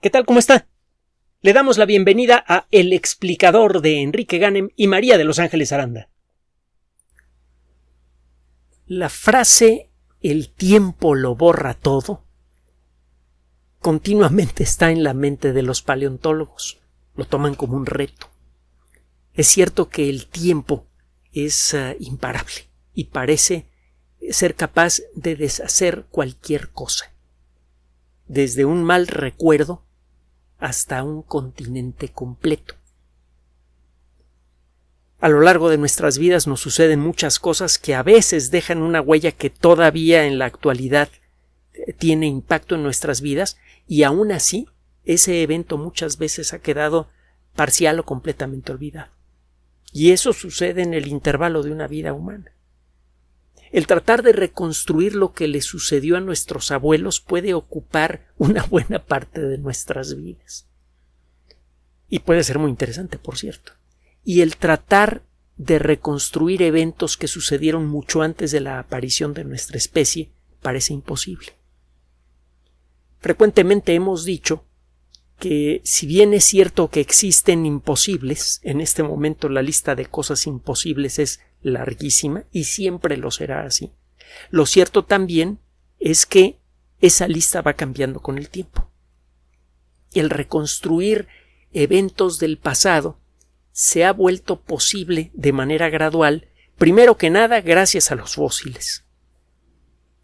¿Qué tal? ¿Cómo está? Le damos la bienvenida a El explicador de Enrique Ganem y María de Los Ángeles Aranda. La frase el tiempo lo borra todo continuamente está en la mente de los paleontólogos. Lo toman como un reto. Es cierto que el tiempo es uh, imparable y parece ser capaz de deshacer cualquier cosa. Desde un mal recuerdo hasta un continente completo. A lo largo de nuestras vidas nos suceden muchas cosas que a veces dejan una huella que todavía en la actualidad eh, tiene impacto en nuestras vidas y aún así ese evento muchas veces ha quedado parcial o completamente olvidado. Y eso sucede en el intervalo de una vida humana. El tratar de reconstruir lo que le sucedió a nuestros abuelos puede ocupar una buena parte de nuestras vidas. Y puede ser muy interesante, por cierto. Y el tratar de reconstruir eventos que sucedieron mucho antes de la aparición de nuestra especie parece imposible. Frecuentemente hemos dicho que si bien es cierto que existen imposibles, en este momento la lista de cosas imposibles es larguísima y siempre lo será así. Lo cierto también es que esa lista va cambiando con el tiempo. El reconstruir eventos del pasado se ha vuelto posible de manera gradual, primero que nada gracias a los fósiles.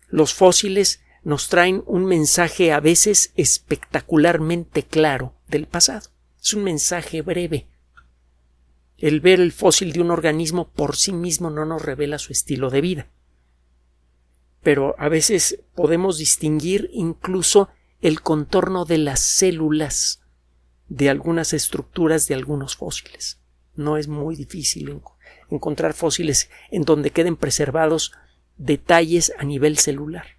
Los fósiles nos traen un mensaje a veces espectacularmente claro del pasado. Es un mensaje breve, el ver el fósil de un organismo por sí mismo no nos revela su estilo de vida. Pero a veces podemos distinguir incluso el contorno de las células de algunas estructuras de algunos fósiles. No es muy difícil encontrar fósiles en donde queden preservados detalles a nivel celular.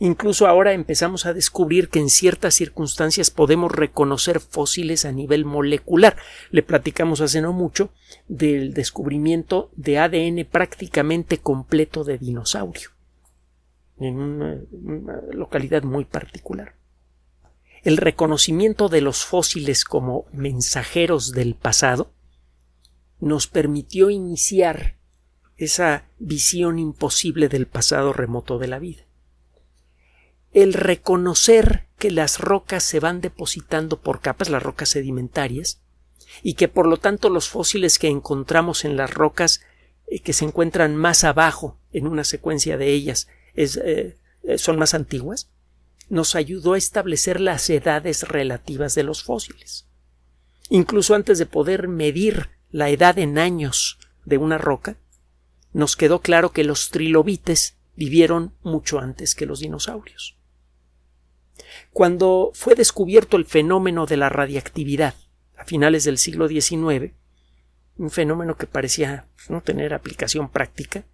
Incluso ahora empezamos a descubrir que en ciertas circunstancias podemos reconocer fósiles a nivel molecular. Le platicamos hace no mucho del descubrimiento de ADN prácticamente completo de dinosaurio en una, localidad muy particular. El reconocimiento de los fósiles como mensajeros del pasado nos permitió iniciar esa visión imposible del pasado remoto de la vida el reconocer que las rocas se van depositando por capas, las rocas sedimentarias, y que por lo tanto los fósiles que encontramos en las rocas eh, que se encuentran más abajo en una secuencia de ellas eh, eh, son más antiguas, nos ayudó a establecer las edades relativas de los fósiles. Incluso antes de poder medir la edad en años de una roca, nos quedó claro que los trilobites vivieron mucho antes que los dinosaurios. Cuando fue descubierto el fenómeno de la radiactividad a finales del siglo XIX, un fenómeno que parecía no tener aplicación práctica,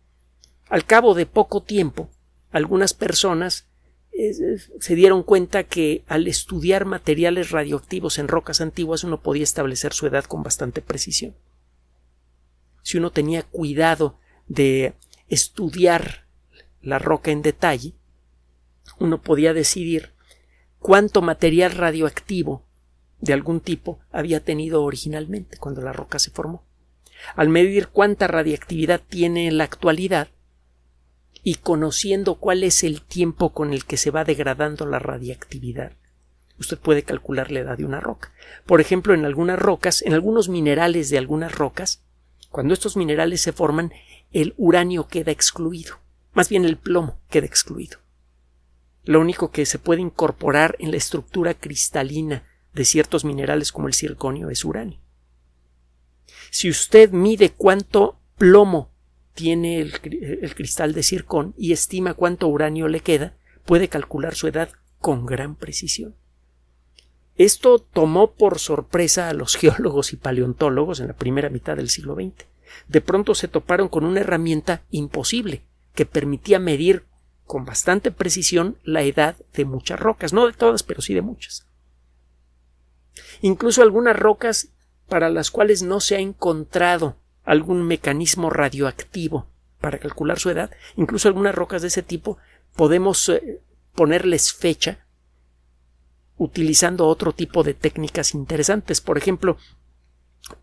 al cabo de poco tiempo, algunas personas eh, se dieron cuenta que al estudiar materiales radioactivos en rocas antiguas uno podía establecer su edad con bastante precisión. Si uno tenía cuidado de estudiar la roca en detalle, uno podía decidir cuánto material radioactivo de algún tipo había tenido originalmente cuando la roca se formó. Al medir cuánta radiactividad tiene en la actualidad y conociendo cuál es el tiempo con el que se va degradando la radiactividad, usted puede calcular la edad de una roca. Por ejemplo, en algunas rocas, en algunos minerales de algunas rocas, cuando estos minerales se forman, el uranio queda excluido, más bien el plomo queda excluido. Lo único que se puede incorporar en la estructura cristalina de ciertos minerales como el circonio es uranio. Si usted mide cuánto plomo tiene el, cristal de circón y estima cuánto uranio le queda, puede calcular su edad con gran precisión. Esto tomó por sorpresa a los geólogos y paleontólogos en la primera mitad del siglo XX. De pronto se toparon con una herramienta imposible que permitía medir con bastante precisión la edad de muchas rocas, no de todas, pero sí de muchas. Incluso algunas rocas para las cuales no se ha encontrado algún mecanismo radioactivo para calcular su edad, incluso algunas rocas de ese tipo podemos eh, ponerles fecha utilizando otro tipo de técnicas interesantes. Por ejemplo,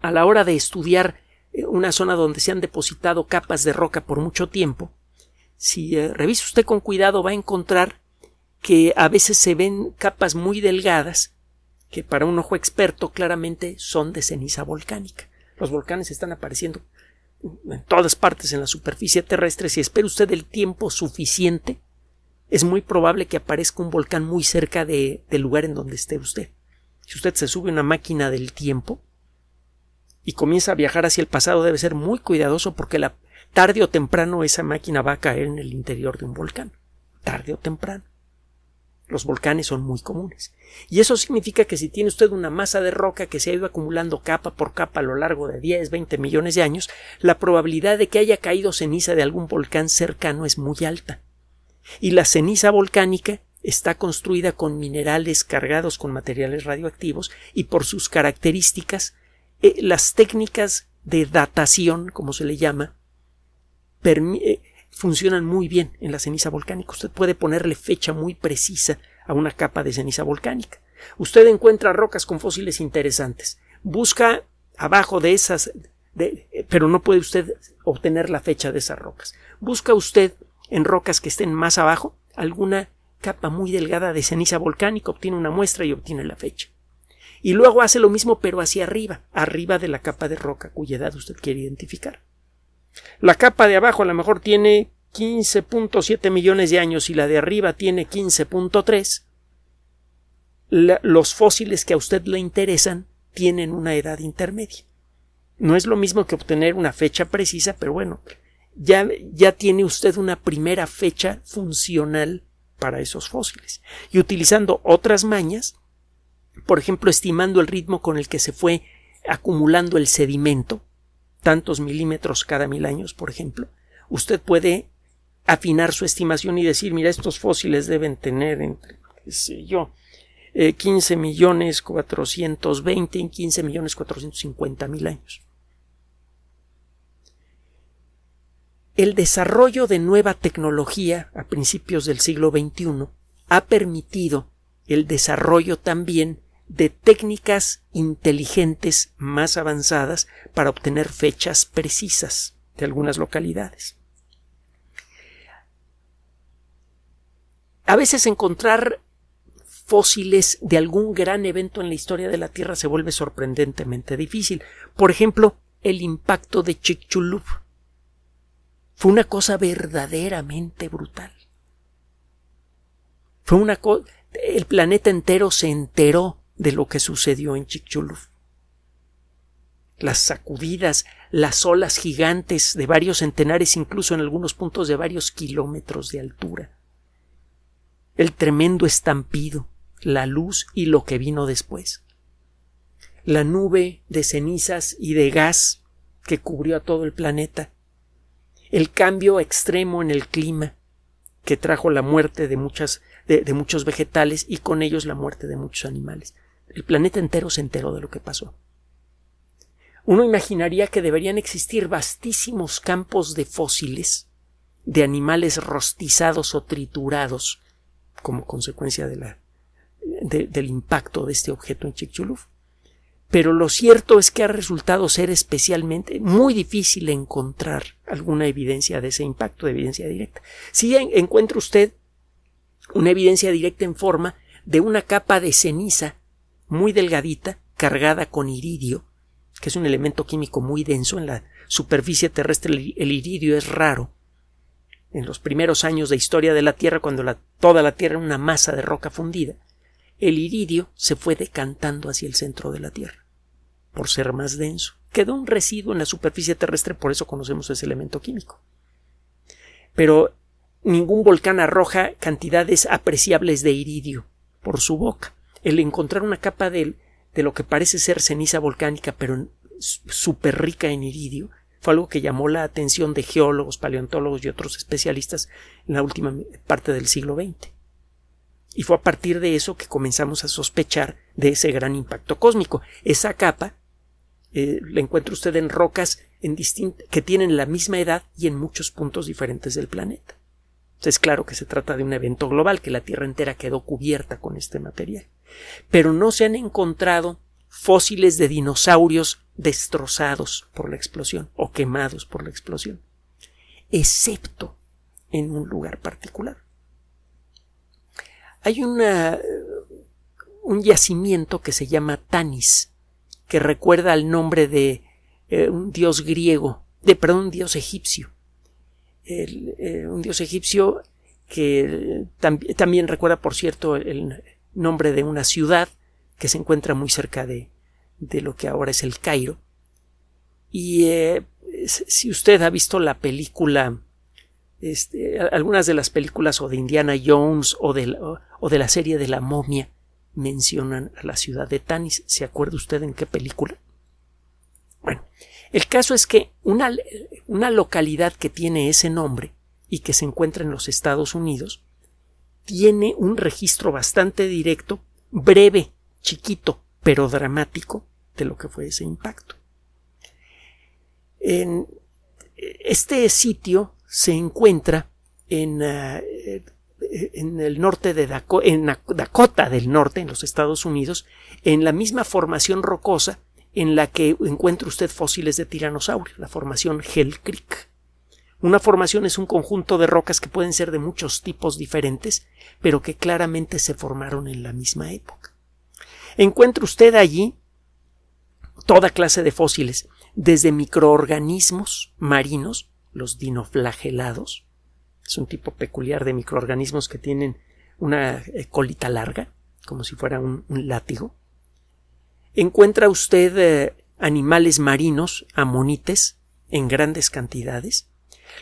a la hora de estudiar eh, una zona donde se han depositado capas de roca por mucho tiempo, si eh, revisa usted con cuidado va a encontrar que a veces se ven capas muy delgadas que para un ojo experto claramente son de ceniza volcánica. Los volcanes están apareciendo en todas partes en la superficie terrestre. Si espera usted el tiempo suficiente, es muy probable que aparezca un volcán muy cerca de, del lugar en donde esté usted. Si usted se sube a una máquina del tiempo y comienza a viajar hacia el pasado, debe ser muy cuidadoso porque la, tarde o temprano esa máquina va a caer en el interior de un volcán. Tarde o temprano. Los volcanes son muy comunes. Y eso significa que si tiene usted una masa de roca que se ha ido acumulando capa por capa a lo largo de 10, 20 millones de años, la probabilidad de que haya caído ceniza de algún volcán cercano es muy alta y la ceniza volcánica está construida con minerales cargados con materiales radioactivos y por sus características eh, las técnicas de datación, como se le llama, funcionan muy bien en la ceniza volcánica. Usted puede ponerle fecha muy precisa a una capa de ceniza volcánica. Usted encuentra rocas con fósiles interesantes. Busca abajo de esas, pero no puede usted obtener la fecha de esas rocas. Busca usted en rocas que estén más abajo, alguna capa muy delgada de ceniza volcánica, obtiene una muestra y obtiene la fecha. Y luego hace lo mismo pero hacia arriba, arriba de la capa de roca cuya edad usted quiere identificar. La capa de abajo a lo mejor tiene 15.7 millones de años y la de arriba tiene 15.3. Los fósiles que a usted le interesan tienen una edad intermedia. No es lo mismo que obtener una fecha precisa, pero bueno, ya, ya tiene usted una primera fecha funcional para esos fósiles. Y utilizando otras mañas, por ejemplo, estimando el ritmo con el que se fue acumulando el sedimento, tantos milímetros cada mil años, por ejemplo, usted puede afinar su estimación y decir, mira, estos fósiles deben tener entre, qué sé yo, 15 eh, millones 420 y 15 millones 450 mil años. El desarrollo de nueva tecnología a principios del siglo XXI ha permitido el desarrollo también de técnicas inteligentes más avanzadas para obtener fechas precisas de algunas localidades. A veces encontrar fósiles de algún gran evento en la historia de la Tierra se vuelve sorprendentemente difícil. Por ejemplo, el impacto de Chicxulub fue una cosa verdaderamente brutal. Fue una. El planeta entero se enteró de lo que sucedió en Chicxulub. Las sacudidas, las olas gigantes de varios centenares, incluso en algunos puntos de varios kilómetros de altura. El tremendo estampido, la luz y lo que vino después. La nube de cenizas y de gas que cubrió a todo el planeta el cambio extremo en el clima que trajo la muerte de, muchas, de, muchos vegetales y con ellos la muerte de muchos animales. El planeta entero se enteró de lo que pasó. Uno imaginaría que deberían existir vastísimos campos de fósiles de animales rostizados o triturados como consecuencia del impacto de este objeto en Chicxulub pero lo cierto es que ha resultado ser especialmente muy difícil encontrar alguna evidencia de ese impacto, de evidencia directa. Si encuentra usted una evidencia directa en forma de una capa de ceniza muy delgadita cargada con iridio, que es un elemento químico muy denso en la superficie terrestre. El iridio es raro. En los primeros años de historia de la Tierra, cuando toda la Tierra era una masa de roca fundida, el iridio se fue decantando hacia el centro de la Tierra por ser más denso. Quedó un residuo en la superficie terrestre, por eso conocemos ese elemento químico. Pero ningún volcán arroja cantidades apreciables de iridio por su boca. El encontrar una capa de, de lo que parece ser ceniza volcánica, pero súper rica en iridio, fue algo que llamó la atención de geólogos, paleontólogos y otros especialistas en la última parte del siglo XX. Y fue a partir de eso que comenzamos a sospechar de ese gran impacto cósmico. Esa capa eh, la encuentra usted en rocas en que tienen la misma edad y en muchos puntos diferentes del planeta. Es claro que se trata de un evento global, que la Tierra entera quedó cubierta con este material. Pero no se han encontrado fósiles de dinosaurios destrozados por la explosión o quemados por la explosión, excepto en un lugar particular. Hay un yacimiento que se llama Tanis, que recuerda al nombre de eh, un dios griego, de perdón, un dios egipcio. Eh, un dios egipcio que también recuerda, por cierto, el nombre de una ciudad que se encuentra muy cerca de, de lo que ahora es el Cairo. Y eh, si usted ha visto la película, este, algunas de las películas o de Indiana Jones o de, o de la serie de la momia mencionan a la ciudad de Tanis. ¿Se acuerda usted en qué película? Bueno, el caso es que una, una localidad que tiene ese nombre y que se encuentra en los Estados Unidos tiene un registro bastante directo, breve, chiquito, pero dramático de lo que fue ese impacto. En este sitio se encuentra en, eh, en el norte de en Dakota del Norte, en los Estados Unidos, en la misma formación rocosa en la que encuentra usted fósiles de tiranosaurio, la formación Hell Creek. Una formación es un conjunto de rocas que pueden ser de muchos tipos diferentes, pero que claramente se formaron en la misma época. Encuentra usted allí toda clase de fósiles, desde microorganismos marinos, los dinoflagelados, es un tipo peculiar de microorganismos que tienen una eh, colita larga, como si fuera un, látigo. Encuentra usted eh, animales marinos, amonites, en grandes cantidades.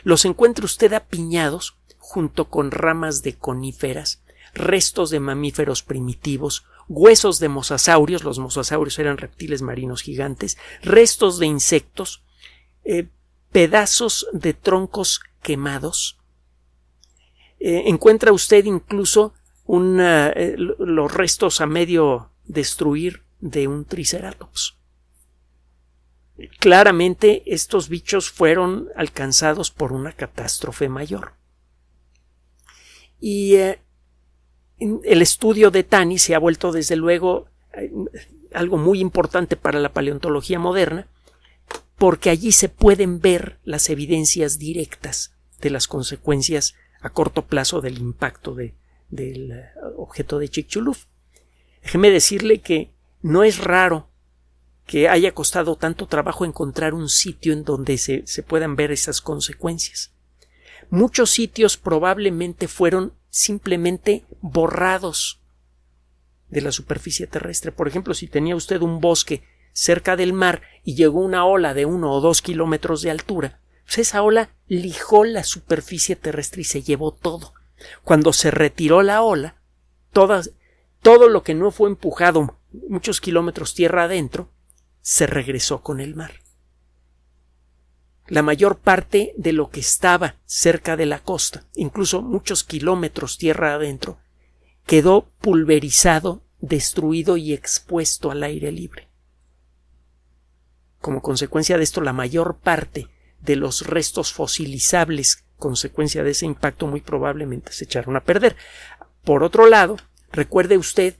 Los encuentra usted apiñados junto con ramas de coníferas, restos de mamíferos primitivos, huesos de mosasaurios, los mosasaurios eran reptiles marinos gigantes, restos de insectos, eh, pedazos de troncos quemados. Eh, encuentra usted incluso los restos a medio destruir de un triceratops. Claramente estos bichos fueron alcanzados por una catástrofe mayor. Y el estudio de Tani se ha vuelto desde luego eh, algo muy importante para la paleontología moderna, porque allí se pueden ver las evidencias directas de las consecuencias a corto plazo del impacto del eh, objeto de Chicxulub. Déjeme decirle que no es raro que haya costado tanto trabajo encontrar un sitio en donde se, puedan ver esas consecuencias. Muchos sitios probablemente fueron simplemente borrados de la superficie terrestre. Por ejemplo, si tenía usted un bosque cerca del mar y llegó una ola de uno o dos kilómetros de altura, pues esa ola lijó la superficie terrestre y se llevó todo. Cuando se retiró la ola, todo lo que no fue empujado muchos kilómetros tierra adentro, se regresó con el mar la mayor parte de lo que estaba cerca de la costa, incluso muchos kilómetros tierra adentro, quedó pulverizado, destruido y expuesto al aire libre. Como consecuencia de esto, la mayor parte de los restos fosilizables, consecuencia de ese impacto, muy probablemente se echaron a perder. Por otro lado, recuerde usted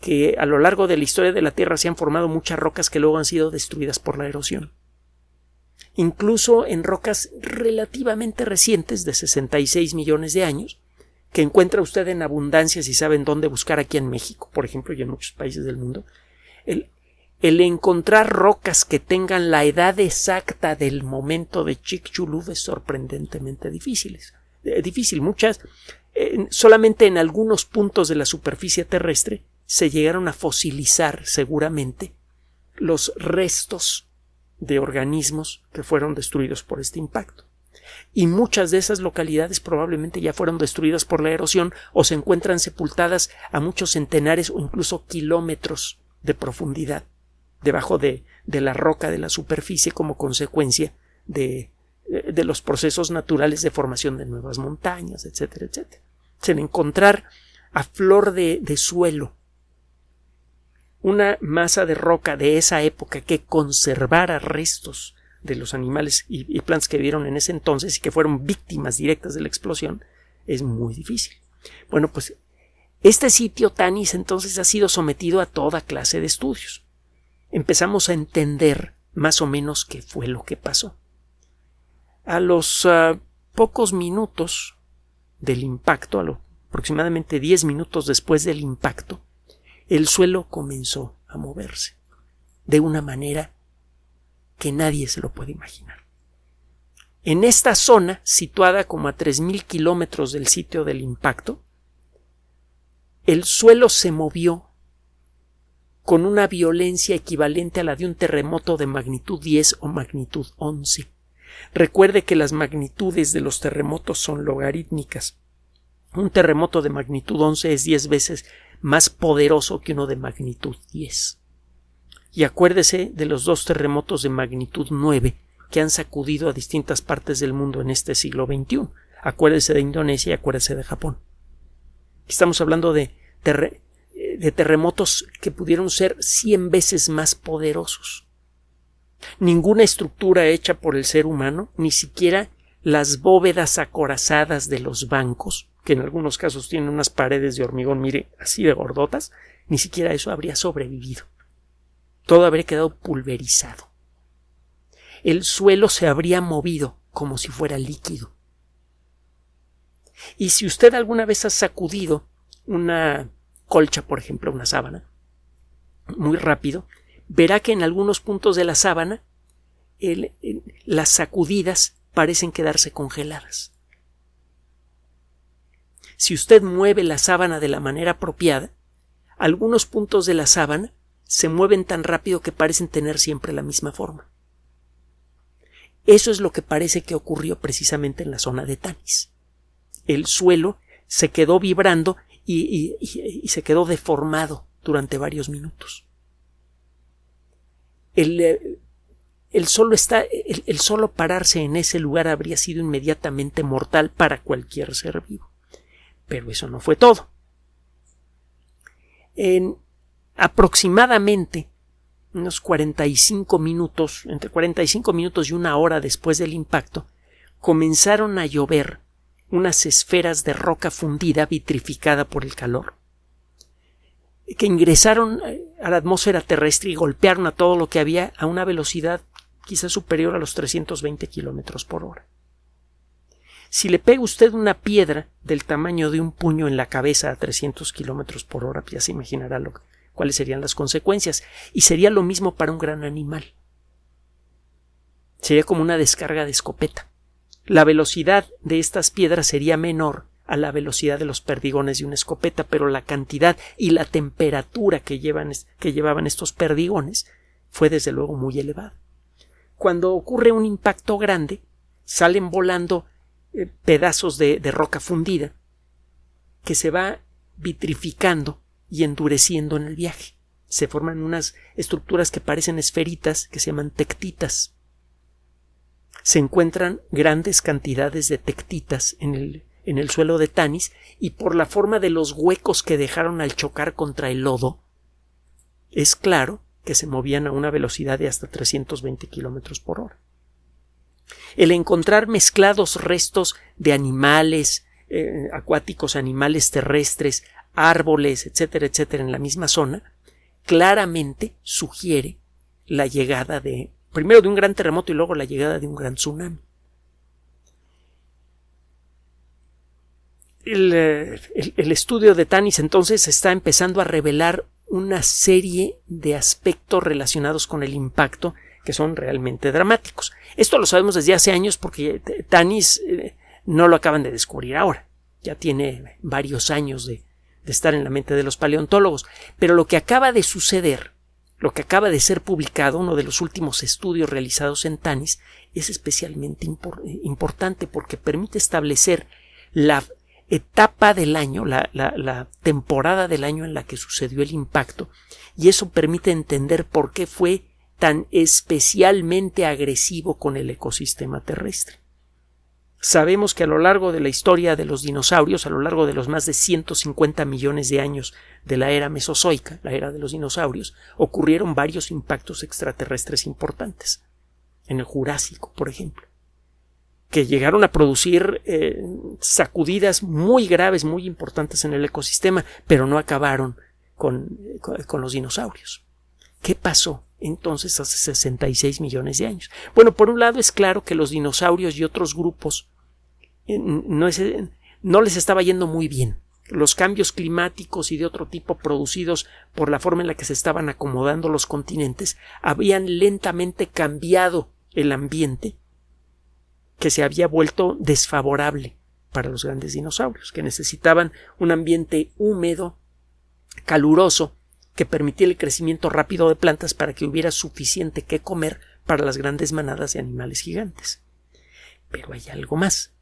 que a lo largo de la historia de la Tierra se han formado muchas rocas que luego han sido destruidas por la erosión incluso en rocas relativamente recientes de 66 millones de años, que encuentra usted en abundancia si saben dónde buscar aquí en México, por ejemplo, y en muchos países del mundo, el, encontrar rocas que tengan la edad exacta del momento de Chicxulub es sorprendentemente difícil. Eh, difícil. Muchas, solamente en algunos puntos de la superficie terrestre se llegaron a fosilizar seguramente los restos de organismos que fueron destruidos por este impacto. Y muchas de esas localidades probablemente ya fueron destruidas por la erosión o se encuentran sepultadas a muchos centenares o incluso kilómetros de profundidad debajo de, de la roca de la superficie como consecuencia de, de los procesos naturales de formación de nuevas montañas, etcétera, etcétera. Se encontrar a flor de, de suelo una masa de roca de esa época que conservara restos de los animales y, plantas que vieron en ese entonces y que fueron víctimas directas de la explosión es muy difícil. Bueno, pues este sitio Tanis entonces ha sido sometido a toda clase de estudios. Empezamos a entender más o menos qué fue lo que pasó. A los ah, pocos minutos del impacto, a lo, aproximadamente 10 minutos después del impacto, el suelo comenzó a moverse de una manera que nadie se lo puede imaginar. En esta zona, situada como a 3.000 kilómetros del sitio del impacto, el suelo se movió con una violencia equivalente a la de un terremoto de magnitud 10 o magnitud 11. Recuerde que las magnitudes de los terremotos son logarítmicas. Un terremoto de magnitud 11 es 10 veces más poderoso que uno de magnitud 10. Y acuérdese de los dos terremotos de magnitud 9 que han sacudido a distintas partes del mundo en este siglo XXI. Acuérdese de Indonesia y acuérdese de Japón. Estamos hablando de, de terremotos que pudieron ser cien veces más poderosos. Ninguna estructura hecha por el ser humano, ni siquiera las bóvedas acorazadas de los bancos, que en algunos casos tienen unas paredes de hormigón, mire, así de gordotas, ni siquiera eso habría sobrevivido. Todo habría quedado pulverizado. El suelo se habría movido como si fuera líquido. Y si usted alguna vez ha sacudido una colcha, por ejemplo, una sábana, muy rápido, verá que en algunos puntos de la sábana las sacudidas parecen quedarse congeladas. Si usted mueve la sábana de la manera apropiada, algunos puntos de la sábana se mueven tan rápido que parecen tener siempre la misma forma. Eso es lo que parece que ocurrió precisamente en la zona de Tanis. El suelo se quedó vibrando y, se quedó deformado durante varios minutos. El, eh, solo está, el, solo pararse en ese lugar habría sido inmediatamente mortal para cualquier ser vivo. Pero eso no fue todo. En aproximadamente unos 45 minutos, entre 45 minutos y una hora después del impacto, comenzaron a llover unas esferas de roca fundida vitrificada por el calor, que ingresaron eh, a la atmósfera terrestre y golpearon a todo lo que había a una velocidad quizás superior a los 320 kilómetros por hora. Si le pega usted una piedra del tamaño de un puño en la cabeza a 300 kilómetros por hora, ya se imaginará cuáles serían las consecuencias. Y sería lo mismo para un gran animal. Sería como una descarga de escopeta la velocidad de estas piedras sería menor a la velocidad de los perdigones de una escopeta, pero la cantidad y la temperatura que, que llevaban estos perdigones fue desde luego muy elevada. Cuando ocurre un impacto grande, salen volando eh, pedazos de, de roca fundida que se va vitrificando y endureciendo en el viaje. Se forman unas estructuras que parecen esferitas que se llaman tectitas se encuentran grandes cantidades de tectitas en el, en el suelo de Tanis y por la forma de los huecos que dejaron al chocar contra el lodo, es claro que se movían a una velocidad de hasta 320 kilómetros por hora. El encontrar mezclados restos de animales eh, acuáticos, animales terrestres, árboles, etcétera, etcétera, en la misma zona, claramente sugiere la llegada de primero de un gran terremoto y luego la llegada de un gran tsunami. El, estudio de Tanis entonces está empezando a revelar una serie de aspectos relacionados con el impacto que son realmente dramáticos. Esto lo sabemos desde hace años porque Tanis eh, no lo acaban de descubrir ahora. Ya tiene varios años de estar en la mente de los paleontólogos. Pero lo que acaba de suceder lo que acaba de ser publicado, uno de los últimos estudios realizados en Tanis, es especialmente importante porque permite establecer la etapa del año, la, temporada del año en la que sucedió el impacto, y eso permite entender por qué fue tan especialmente agresivo con el ecosistema terrestre. Sabemos que a lo largo de la historia de los dinosaurios, a lo largo de los más de 150 millones de años de la era mesozoica, la era de los dinosaurios, ocurrieron varios impactos extraterrestres importantes. En el Jurásico, por ejemplo. que llegaron a producir eh, sacudidas muy graves, muy importantes en el ecosistema, pero no acabaron con, con, los dinosaurios. ¿Qué pasó entonces hace 66 millones de años? Bueno, por un lado es claro que los dinosaurios y otros grupos eh, no, no les estaba yendo muy bien. Los cambios climáticos y de otro tipo producidos por la forma en la que se estaban acomodando los continentes habían lentamente cambiado el ambiente que se había vuelto desfavorable para los grandes dinosaurios, que necesitaban un ambiente húmedo, caluroso, que permitiera el crecimiento rápido de plantas para que hubiera suficiente que comer para las grandes manadas de animales gigantes. Pero hay algo más.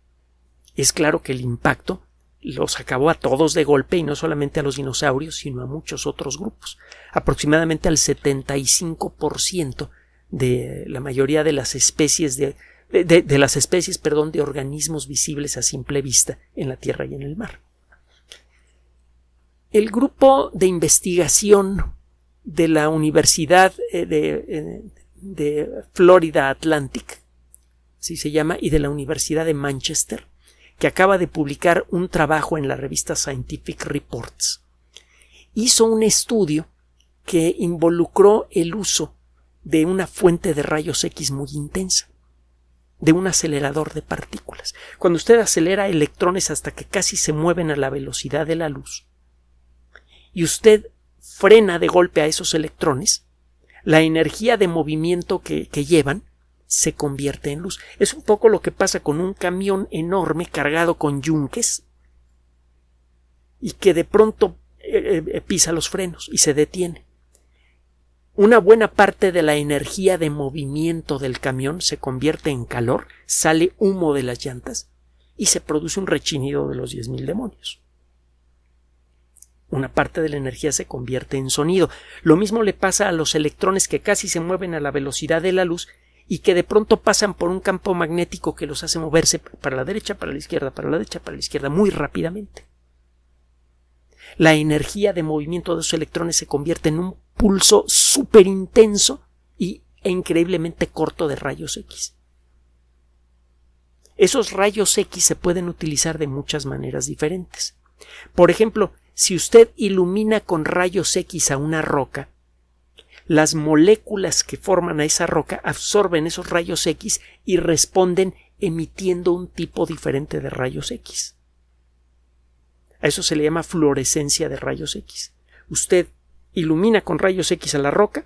Es claro que el impacto los acabó a todos de golpe y no solamente a los dinosaurios, sino a muchos otros grupos. Aproximadamente al 75% de la mayoría de las especies de de, las especies, perdón, de organismos visibles a simple vista en la Tierra y en el mar. El grupo de investigación de la Universidad eh, de, eh, de Florida Atlantic, así se llama, y de la Universidad de Manchester, que acaba de publicar un trabajo en la revista Scientific Reports, hizo un estudio que involucró el uso de una fuente de rayos X muy intensa de un acelerador de partículas. Cuando usted acelera electrones hasta que casi se mueven a la velocidad de la luz y usted frena de golpe a esos electrones, la energía de movimiento que, llevan se convierte en luz. Es un poco lo que pasa con un camión enorme cargado con yunques y que de pronto eh, eh, pisa los frenos y se detiene una buena parte de la energía de movimiento del camión se convierte en calor, sale humo de las llantas y se produce un rechinido de los diez mil demonios. Una parte de la energía se convierte en sonido. Lo mismo le pasa a los electrones que casi se mueven a la velocidad de la luz y que de pronto pasan por un campo magnético que los hace moverse para la derecha, para la izquierda, para la derecha, para la izquierda muy rápidamente. La energía de movimiento de esos electrones se convierte en un pulso súper intenso y, e increíblemente corto de rayos X. Esos rayos X se pueden utilizar de muchas maneras diferentes. Por ejemplo, si usted ilumina con rayos X a una roca, las moléculas que forman a esa roca absorben esos rayos X y responden emitiendo un tipo diferente de rayos X. A eso se le llama fluorescencia de rayos X. Usted ilumina con rayos X a la roca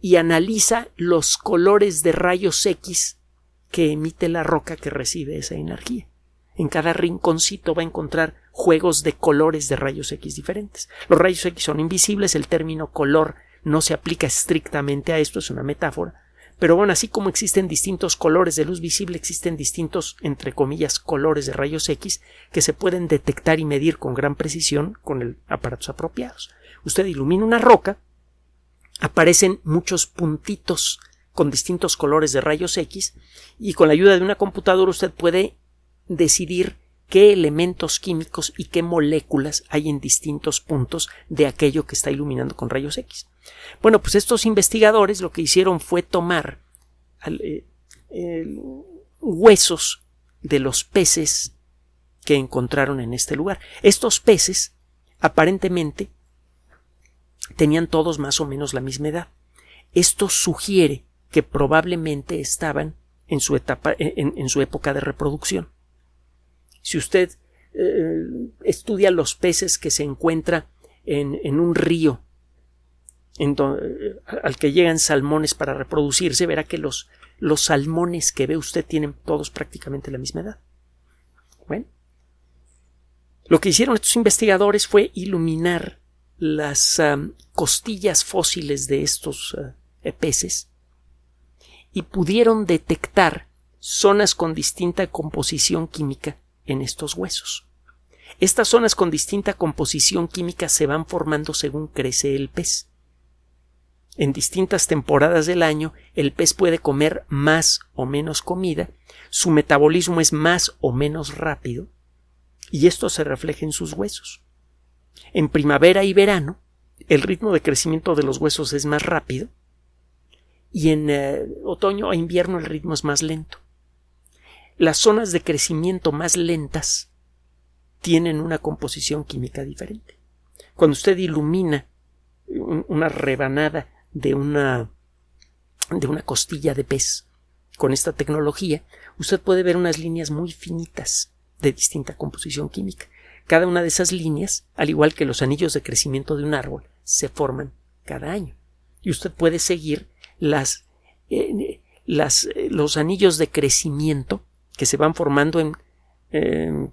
y analiza los colores de rayos X que emite la roca que recibe esa energía. En cada rinconcito va a encontrar juegos de colores de rayos X diferentes. Los rayos X son invisibles, el término color no se aplica estrictamente a esto, es una metáfora, pero bueno, así como existen distintos colores de luz visible, existen distintos, entre comillas, colores de rayos X que se pueden detectar y medir con gran precisión con el aparatos apropiados usted ilumina una roca, aparecen muchos puntitos con distintos colores de rayos X y con la ayuda de una computadora usted puede decidir qué elementos químicos y qué moléculas hay en distintos puntos de aquello que está iluminando con rayos X. Bueno, pues estos investigadores lo que hicieron fue tomar eh, huesos de los peces que encontraron en este lugar. Estos peces aparentemente tenían todos más o menos la misma edad. Esto sugiere que probablemente estaban en su etapa, en, su época de reproducción. Si usted eh, estudia los peces que se encuentra en, un río en al que llegan salmones para reproducirse, verá que los, los salmones que ve usted tienen todos prácticamente la misma edad. Bueno, lo que hicieron estos investigadores fue iluminar las costillas fósiles de estos eh, peces y pudieron detectar zonas con distinta composición química en estos huesos. Estas zonas con distinta composición química se van formando según crece el pez. En distintas temporadas del año el pez puede comer más o menos comida, su metabolismo es más o menos rápido, y esto se refleja en sus huesos. En primavera y verano, el ritmo de crecimiento de los huesos es más rápido y en eh, otoño e invierno el ritmo es más lento. Las zonas de crecimiento más lentas tienen una composición química diferente. Cuando usted ilumina una rebanada de una de una costilla de pez con esta tecnología, usted puede ver unas líneas muy finitas de distinta composición química. Cada una de esas líneas, al igual que los anillos de crecimiento de un árbol, se forman cada año. Y usted puede seguir las, eh, las eh, los anillos de crecimiento que se van formando en,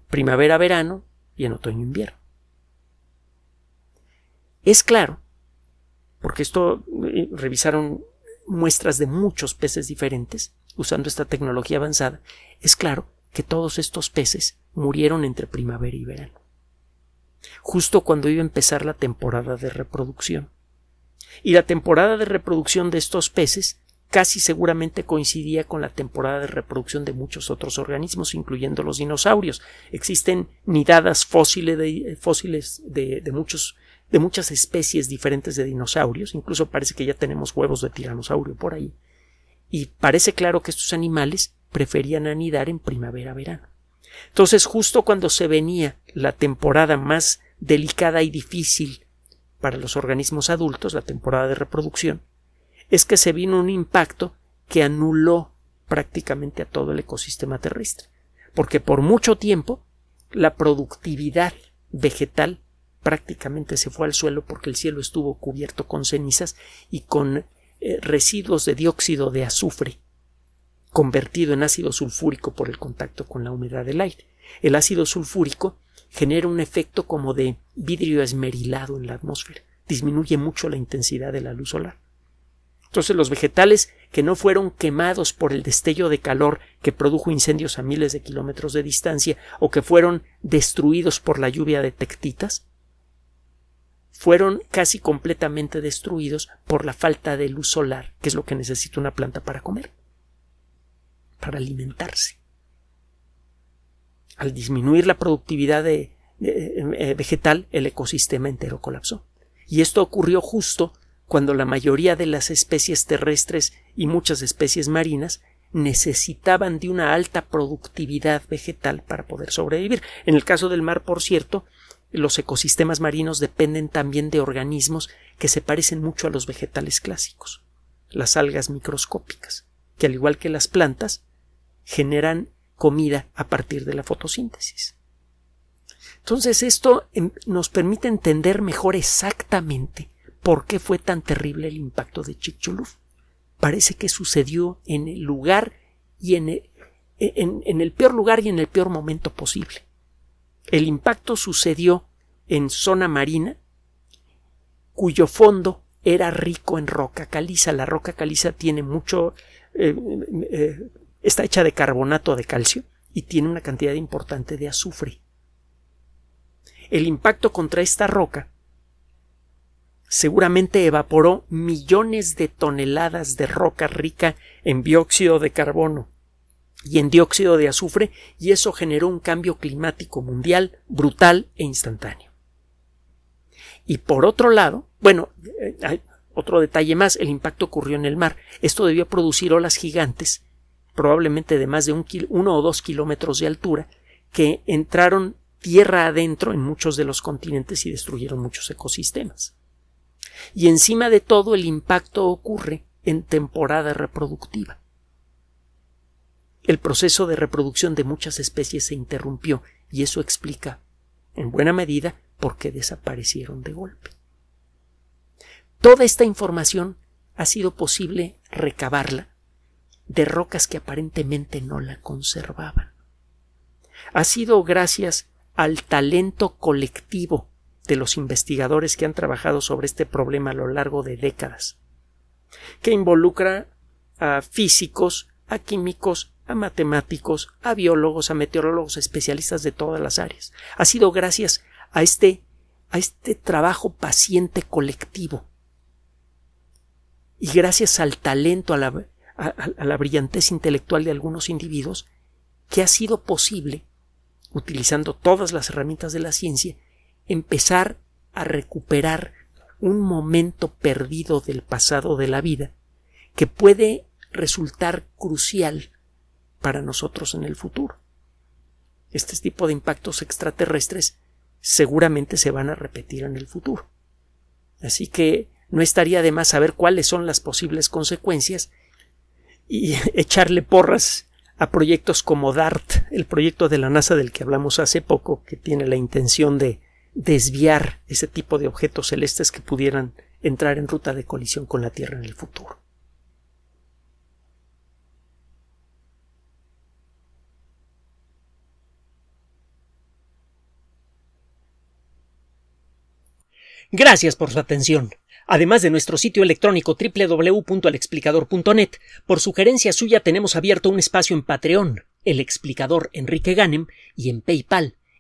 primavera-verano y en otoño-invierno. Es claro, porque esto eh, revisaron muestras de muchos peces diferentes usando esta tecnología avanzada, es claro que todos estos peces murieron entre primavera y verano justo cuando iba a empezar la temporada de reproducción. Y la temporada de reproducción de estos peces casi seguramente coincidía con la temporada de reproducción de muchos otros organismos, incluyendo los dinosaurios. Existen nidadas fósiles de, fósiles de, muchos, de muchas especies diferentes de dinosaurios, incluso parece que ya tenemos huevos de tiranosaurio por ahí. Y parece claro que estos animales preferían anidar en primavera-verano. Entonces, justo cuando se venía la temporada más delicada y difícil para los organismos adultos, la temporada de reproducción, es que se vino un impacto que anuló prácticamente a todo el ecosistema terrestre, porque por mucho tiempo la productividad vegetal prácticamente se fue al suelo porque el cielo estuvo cubierto con cenizas y con eh, residuos de dióxido de azufre convertido en ácido sulfúrico por el contacto con la humedad del aire. El ácido sulfúrico genera un efecto como de vidrio esmerilado en la atmósfera, disminuye mucho la intensidad de la luz solar. Entonces los vegetales que no fueron quemados por el destello de calor que produjo incendios a miles de kilómetros de distancia o que fueron destruidos por la lluvia de tectitas, fueron casi completamente destruidos por la falta de luz solar, que es lo que necesita una planta para comer, para alimentarse al disminuir la productividad de, eh, vegetal, el ecosistema entero colapsó. Y esto ocurrió justo cuando la mayoría de las especies terrestres y muchas especies marinas necesitaban de una alta productividad vegetal para poder sobrevivir. En el caso del mar, por cierto, los ecosistemas marinos dependen también de organismos que se parecen mucho a los vegetales clásicos, las algas microscópicas, que al igual que las plantas, generan comida a partir de la fotosíntesis. Entonces esto em, nos permite entender mejor exactamente por qué fue tan terrible el impacto de Chicxulub. Parece que sucedió en el lugar y en el, peor lugar y en el peor momento posible. El impacto sucedió en zona marina, cuyo fondo era rico en roca caliza. La roca caliza tiene mucho eh, eh, Está hecha de carbonato de calcio y tiene una cantidad importante de azufre. El impacto contra esta roca seguramente evaporó millones de toneladas de roca rica en dióxido de carbono y en dióxido de azufre y eso generó un cambio climático mundial brutal e instantáneo. Y por otro lado, bueno, eh, otro detalle más, el impacto ocurrió en el mar. Esto debió producir olas gigantes probablemente de más de un uno o dos kilómetros de altura, que entraron tierra adentro en muchos de los continentes y destruyeron muchos ecosistemas. Y encima de todo el impacto ocurre en temporada reproductiva. El proceso de reproducción de muchas especies se interrumpió y eso explica, en buena medida, por qué desaparecieron de golpe. Toda esta información ha sido posible recabarla de rocas que aparentemente no la conservaban. Ha sido gracias al talento colectivo de los investigadores que han trabajado sobre este problema a lo largo de décadas, que involucra a físicos, a químicos, a matemáticos, a biólogos, a meteorólogos, especialistas de todas las áreas. Ha sido gracias a este, a este trabajo paciente colectivo y gracias al talento, a la a, la brillantez intelectual de algunos individuos que ha sido posible, utilizando todas las herramientas de la ciencia, empezar a recuperar un momento perdido del pasado de la vida que puede resultar crucial para nosotros en el futuro. Este tipo de impactos extraterrestres seguramente se van a repetir en el futuro. Así que no estaría de más saber cuáles son las posibles consecuencias y echarle porras a proyectos como DART, el proyecto de la NASA del que hablamos hace poco, que tiene la intención de desviar ese tipo de objetos celestes que pudieran entrar en ruta de colisión con la Tierra en el futuro. Gracias por su atención. Además de nuestro sitio electrónico www.alexplicador.net, por sugerencia suya tenemos abierto un espacio en Patreon, el explicador Enrique Ganem, y en PayPal,